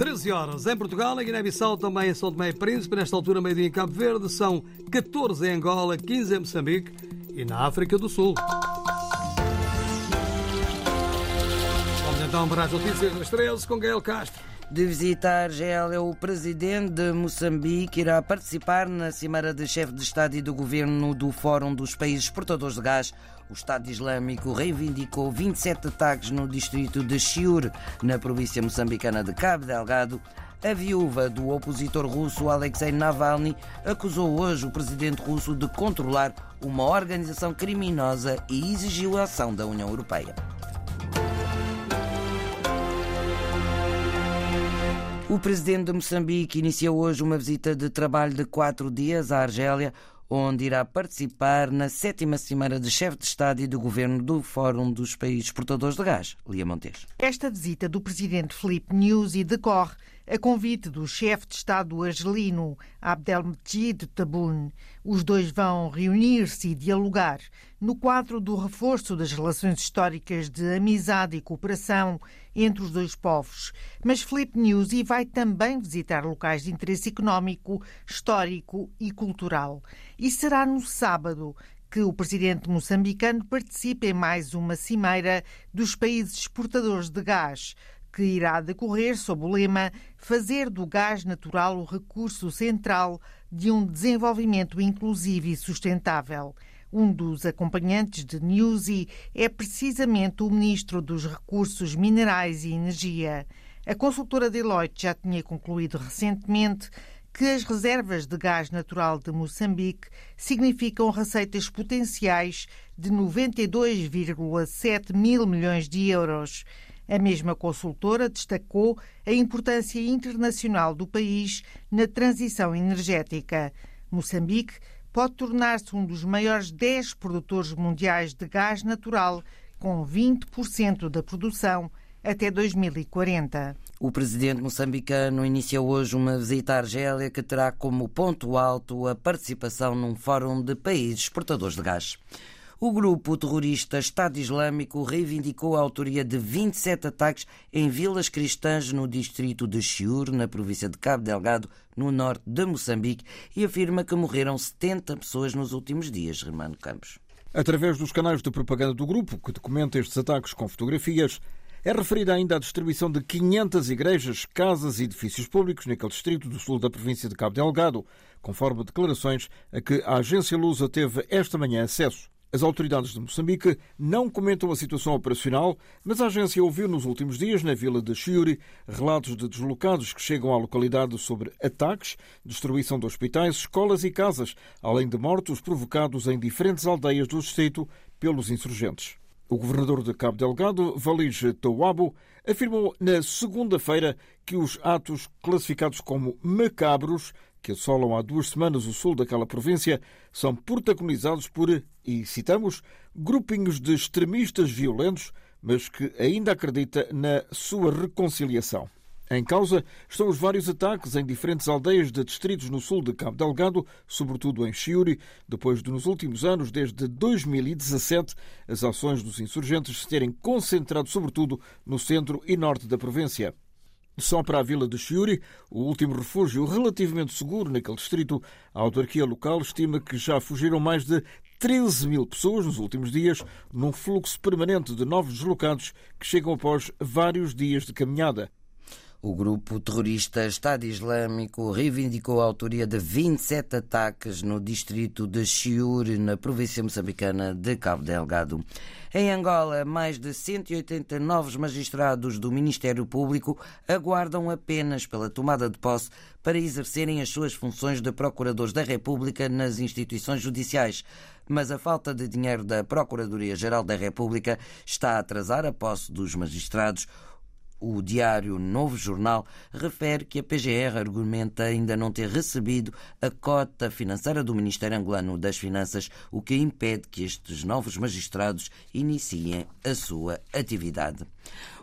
13 horas em Portugal, em Guiné-Bissau, também em São Tomé e Príncipe, nesta altura meio-dia em Cabo Verde, são 14 em Angola, 15 em Moçambique e na África do Sul. Vamos então para as notícias das 13 com Gael Castro. De visita à Argélia, o presidente de Moçambique irá participar na cimeira de chefe de Estado e do governo do Fórum dos Países Exportadores de Gás. O Estado Islâmico reivindicou 27 ataques no distrito de Chiur, na província moçambicana de Cabo Delgado. A viúva do opositor russo Alexei Navalny acusou hoje o presidente russo de controlar uma organização criminosa e exigiu a ação da União Europeia. O presidente de Moçambique iniciou hoje uma visita de trabalho de quatro dias à Argélia, onde irá participar na sétima cimeira de chefe de Estado e do governo do Fórum dos Países Exportadores de Gás. Lia Montes. Esta visita do presidente Filipe Nyusi decorre a convite do chefe de Estado argelino Abdelmejid Tabboune. Os dois vão reunir-se e dialogar no quadro do reforço das relações históricas de amizade e cooperação entre os dois povos. Mas Filipe Nyusi vai também visitar locais de interesse económico, histórico e cultural. E será no sábado que o presidente moçambicano participe em mais uma cimeira dos países exportadores de gás, que irá decorrer sob o lema Fazer do gás natural o recurso central de um desenvolvimento inclusivo e sustentável. Um dos acompanhantes de Newsy é precisamente o Ministro dos Recursos Minerais e Energia. A consultora Deloitte já tinha concluído recentemente que as reservas de gás natural de Moçambique significam receitas potenciais de 92,7 mil milhões de euros. A mesma consultora destacou a importância internacional do país na transição energética. Moçambique pode tornar-se um dos maiores 10 produtores mundiais de gás natural, com 20% da produção até 2040. O presidente moçambicano iniciou hoje uma visita à Argélia que terá como ponto alto a participação num fórum de países exportadores de gás. O grupo terrorista Estado Islâmico reivindicou a autoria de 27 ataques em vilas cristãs no distrito de Chiur, na província de Cabo Delgado, no norte de Moçambique, e afirma que morreram 70 pessoas nos últimos dias, Germano Campos. Através dos canais de propaganda do grupo, que documenta estes ataques com fotografias, é referida ainda a distribuição de 500 igrejas, casas e edifícios públicos naquele distrito do sul da província de Cabo Delgado, conforme declarações a que a agência Lusa teve esta manhã acesso. As autoridades de Moçambique não comentam a situação operacional, mas a agência ouviu nos últimos dias, na vila de Chiuri, relatos de deslocados que chegam à localidade sobre ataques, destruição de hospitais, escolas e casas, além de mortos provocados em diferentes aldeias do distrito pelos insurgentes. O governador de Cabo Delgado, Valige Tawabo, afirmou na segunda-feira que os atos classificados como macabros que assolam há duas semanas o sul daquela província, são protagonizados por, e citamos, grupinhos de extremistas violentos, mas que ainda acredita na sua reconciliação. Em causa estão os vários ataques em diferentes aldeias de distritos no sul de Cabo Delgado, sobretudo em Chiuri, depois de, nos últimos anos, desde 2017, as ações dos insurgentes se terem concentrado sobretudo no centro e norte da província. Só para a vila de Chiuri, o último refúgio relativamente seguro naquele distrito, a autarquia local estima que já fugiram mais de 13 mil pessoas nos últimos dias, num fluxo permanente de novos deslocados que chegam após vários dias de caminhada. O grupo terrorista Estado Islâmico reivindicou a autoria de 27 ataques no distrito de Chiur, na província moçambicana de Cabo Delgado. Em Angola, mais de 180 novos magistrados do Ministério Público aguardam apenas pela tomada de posse para exercerem as suas funções de procuradores da República nas instituições judiciais. Mas a falta de dinheiro da Procuradoria-Geral da República está a atrasar a posse dos magistrados. O diário Novo Jornal refere que a PGR argumenta ainda não ter recebido a cota financeira do Ministério Angolano das Finanças, o que impede que estes novos magistrados iniciem a sua atividade.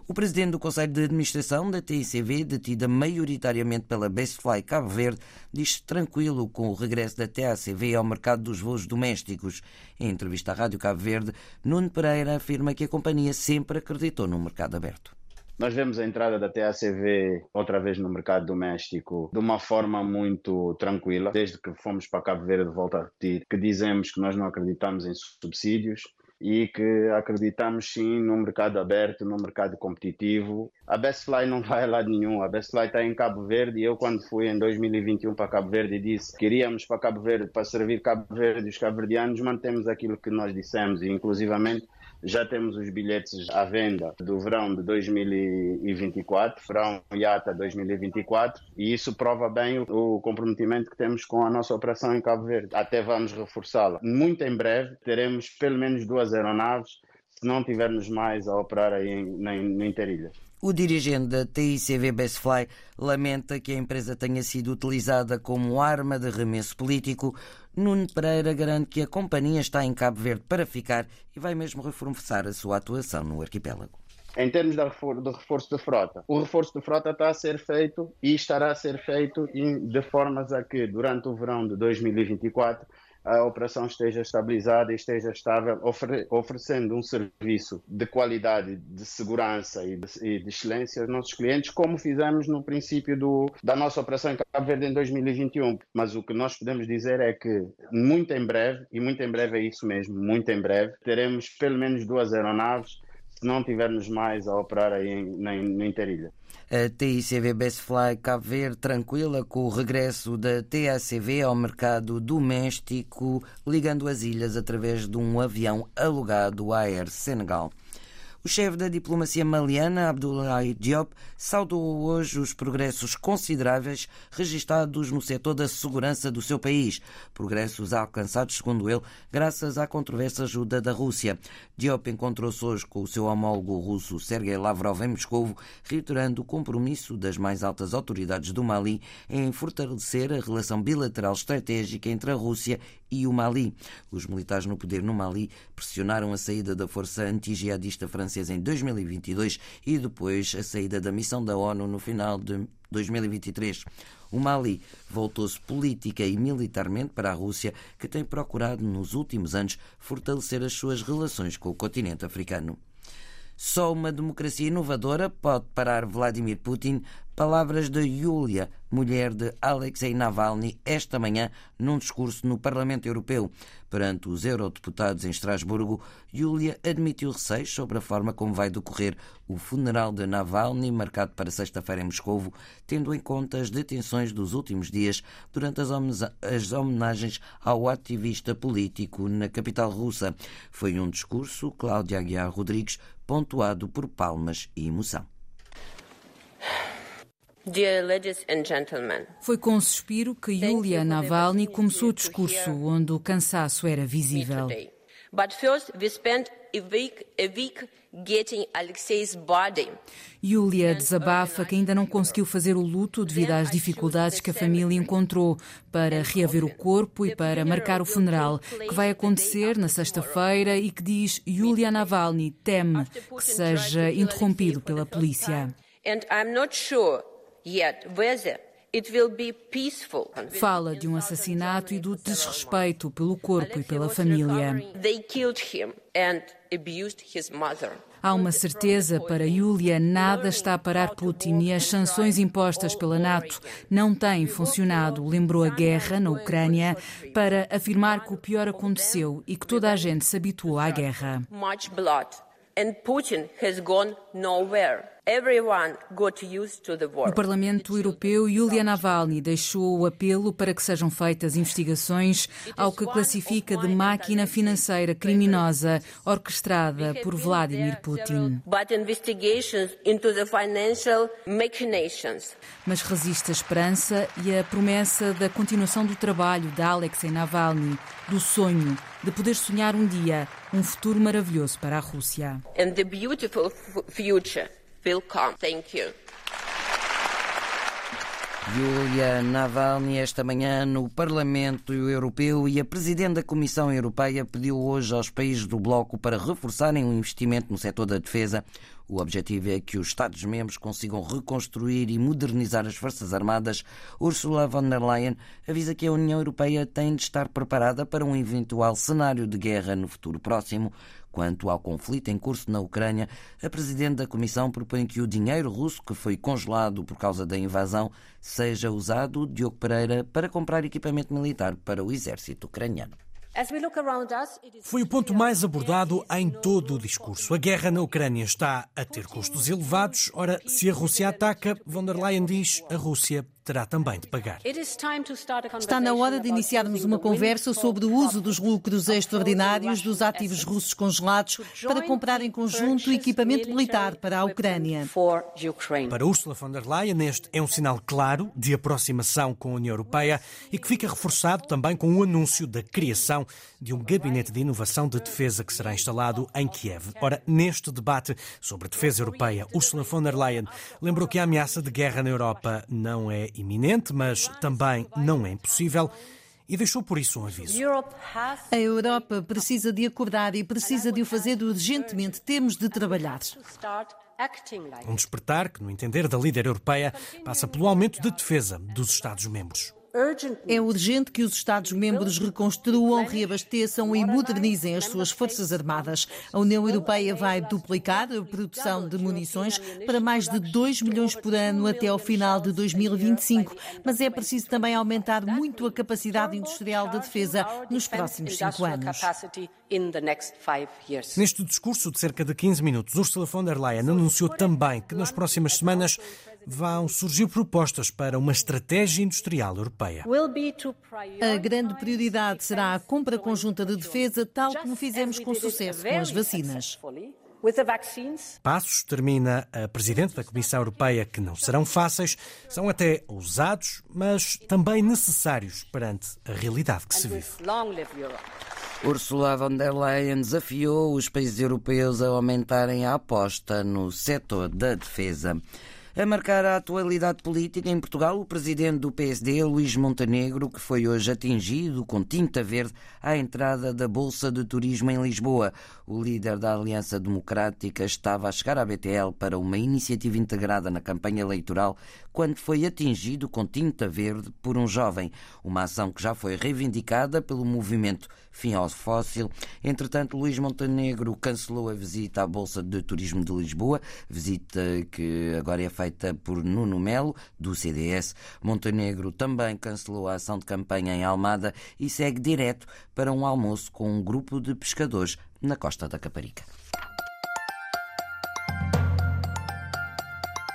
O presidente do Conselho de Administração da TICV, detida maioritariamente pela Bestfly Cabo Verde, diz tranquilo com o regresso da TACV ao mercado dos voos domésticos. Em entrevista à Rádio Cabo Verde, Nuno Pereira afirma que a companhia sempre acreditou no mercado aberto. Nós vemos a entrada da TACV outra vez no mercado doméstico de uma forma muito tranquila, desde que fomos para Cabo Verde, volto a repetir, que dizemos que nós não acreditamos em subsídios, e que acreditamos sim num mercado aberto, num mercado competitivo. A Bestfly não vai a lado nenhum, a Bestfly está em Cabo Verde e eu quando fui em 2021 para Cabo Verde disse que iríamos para Cabo Verde para servir Cabo Verde e os cabo-verdianos, mantemos aquilo que nós dissemos e inclusivamente já temos os bilhetes à venda do verão de 2024, verão IATA 2024, e isso prova bem o comprometimento que temos com a nossa operação em Cabo Verde. Até vamos reforçá-la. Muito em breve teremos pelo menos duas aeronaves, se não tivermos mais a operar aí em, no Interilhas. O dirigente da TICV Bestfly lamenta que a empresa tenha sido utilizada como arma de remesso político. Nuno Pereira garante que a companhia está em Cabo Verde para ficar e vai mesmo reforçar a sua atuação no arquipélago. Em termos de reforço de frota, o reforço de frota está a ser feito e estará a ser feito de formas a que, durante o verão de 2024, a operação esteja estabilizada e esteja estável, ofere oferecendo um serviço de qualidade, de segurança e de, e de, excelência aos nossos clientes, como fizemos no princípio do, da nossa operação em Cabo Verde em 2021. Mas o que nós podemos dizer é que muito em breve, e muito em breve é isso mesmo, muito em breve, teremos pelo menos duas aeronaves se não tivermos mais a operar aí em, no Interilha. A TICV Bestfly Cabo Verde tranquila com o regresso da TACV ao mercado doméstico, ligando as ilhas através de um avião alugado à Air Senegal. O chefe da diplomacia maliana, Abdoulaye Diop, saudou hoje os progressos consideráveis registados no setor da segurança do seu país. Progressos alcançados, segundo ele, graças à controversa ajuda da Rússia. Diop encontrou-se hoje com o seu homólogo russo Sergei Lavrov em Moscou, reiterando o compromisso das mais altas autoridades do Mali em fortalecer a relação bilateral estratégica entre a Rússia e o Mali. Os militares no poder no Mali pressionaram a saída da força anti-jihadista francesa em 2022 e depois a saída da missão da ONU no final de 2023. O Mali voltou-se política e militarmente para a Rússia, que tem procurado nos últimos anos fortalecer as suas relações com o continente africano. Só uma democracia inovadora pode parar Vladimir Putin. Palavras de Yulia, mulher de Alexei Navalny, esta manhã, num discurso no Parlamento Europeu. Perante os eurodeputados em Estrasburgo, Yulia admitiu receios sobre a forma como vai decorrer o funeral de Navalny, marcado para sexta-feira em Moscovo, tendo em conta as detenções dos últimos dias durante as homenagens ao ativista político na capital russa. Foi um discurso, Cláudia Aguiar Rodrigues, pontuado por palmas e emoção. Foi com um suspiro que Yulia Navalny começou o discurso, onde o cansaço era visível. Yulia desabafa que ainda não conseguiu fazer o luto devido às dificuldades que a família encontrou para reaver o corpo e para marcar o funeral, que vai acontecer na sexta-feira e que diz Yulia Navalny teme que seja interrompido pela polícia. Fala de um assassinato e do desrespeito pelo corpo e pela família. Há uma certeza para Yulia: nada está a parar Putin e as sanções impostas pela NATO não têm funcionado. Lembrou a guerra na Ucrânia para afirmar que o pior aconteceu e que toda a gente se habituou à guerra. And Putin has gone nowhere. No Parlamento Europeu, Yulia Navalny deixou o apelo para que sejam feitas investigações ao que classifica de máquina financeira criminosa orquestrada por Vladimir Putin. Mas resiste a esperança e a promessa da continuação do trabalho de Alexei Navalny, do sonho de poder sonhar um dia um futuro maravilhoso para a Rússia. And the beautiful future will. Thank you. Navalny, esta manhã no Parlamento Europeu e a Presidente da Comissão Europeia pediu hoje aos países do Bloco para reforçarem o investimento no setor da defesa. O objetivo é que os Estados-membros consigam reconstruir e modernizar as Forças Armadas. Ursula von der Leyen avisa que a União Europeia tem de estar preparada para um eventual cenário de guerra no futuro próximo Quanto ao conflito em curso na Ucrânia, a Presidente da Comissão propõe que o dinheiro russo que foi congelado por causa da invasão seja usado, Diogo Pereira, para comprar equipamento militar para o exército ucraniano. Foi o ponto mais abordado em todo o discurso. A guerra na Ucrânia está a ter custos elevados. Ora, se a Rússia ataca, von der Leyen diz a Rússia terá também de pagar. Está na hora de iniciarmos uma conversa sobre o uso dos lucros extraordinários dos ativos russos congelados para comprar em conjunto equipamento militar para a Ucrânia. Para Ursula von der Leyen, este é um sinal claro de aproximação com a União Europeia e que fica reforçado também com o anúncio da criação de um gabinete de inovação de defesa que será instalado em Kiev. Ora, neste debate sobre defesa europeia, Ursula von der Leyen lembrou que a ameaça de guerra na Europa não é iminente, mas também não é impossível e deixou por isso um aviso. A Europa precisa de acordar e precisa de o fazer urgentemente. Temos de trabalhar. Um despertar que, no entender da líder europeia, passa pelo aumento de defesa dos Estados-membros. É urgente que os Estados-membros reconstruam, reabasteçam e modernizem as suas forças armadas. A União Europeia vai duplicar a produção de munições para mais de 2 milhões por ano até ao final de 2025, mas é preciso também aumentar muito a capacidade industrial de defesa nos próximos cinco anos. Neste discurso de cerca de 15 minutos, Ursula von der Leyen anunciou também que nas próximas semanas vão surgir propostas para uma estratégia industrial europeia. A grande prioridade será a compra conjunta de defesa, tal como fizemos com sucesso com as vacinas. Passos, termina a Presidente da Comissão Europeia, que não serão fáceis, são até ousados, mas também necessários perante a realidade que se vive. Ursula von der Leyen desafiou os países europeus a aumentarem a aposta no setor da defesa. A marcar a atualidade política em Portugal, o presidente do PSD, Luís Montenegro, que foi hoje atingido com tinta verde à entrada da Bolsa de Turismo em Lisboa. O líder da Aliança Democrática estava a chegar à BTL para uma iniciativa integrada na campanha eleitoral quando foi atingido com tinta verde por um jovem. Uma ação que já foi reivindicada pelo movimento Fim ao Fóssil. Entretanto, Luís Montenegro cancelou a visita à Bolsa de Turismo de Lisboa, visita que agora é feita por Nuno Melo, do CDS. Montenegro também cancelou a ação de campanha em Almada e segue direto para um almoço com um grupo de pescadores na costa da Caparica.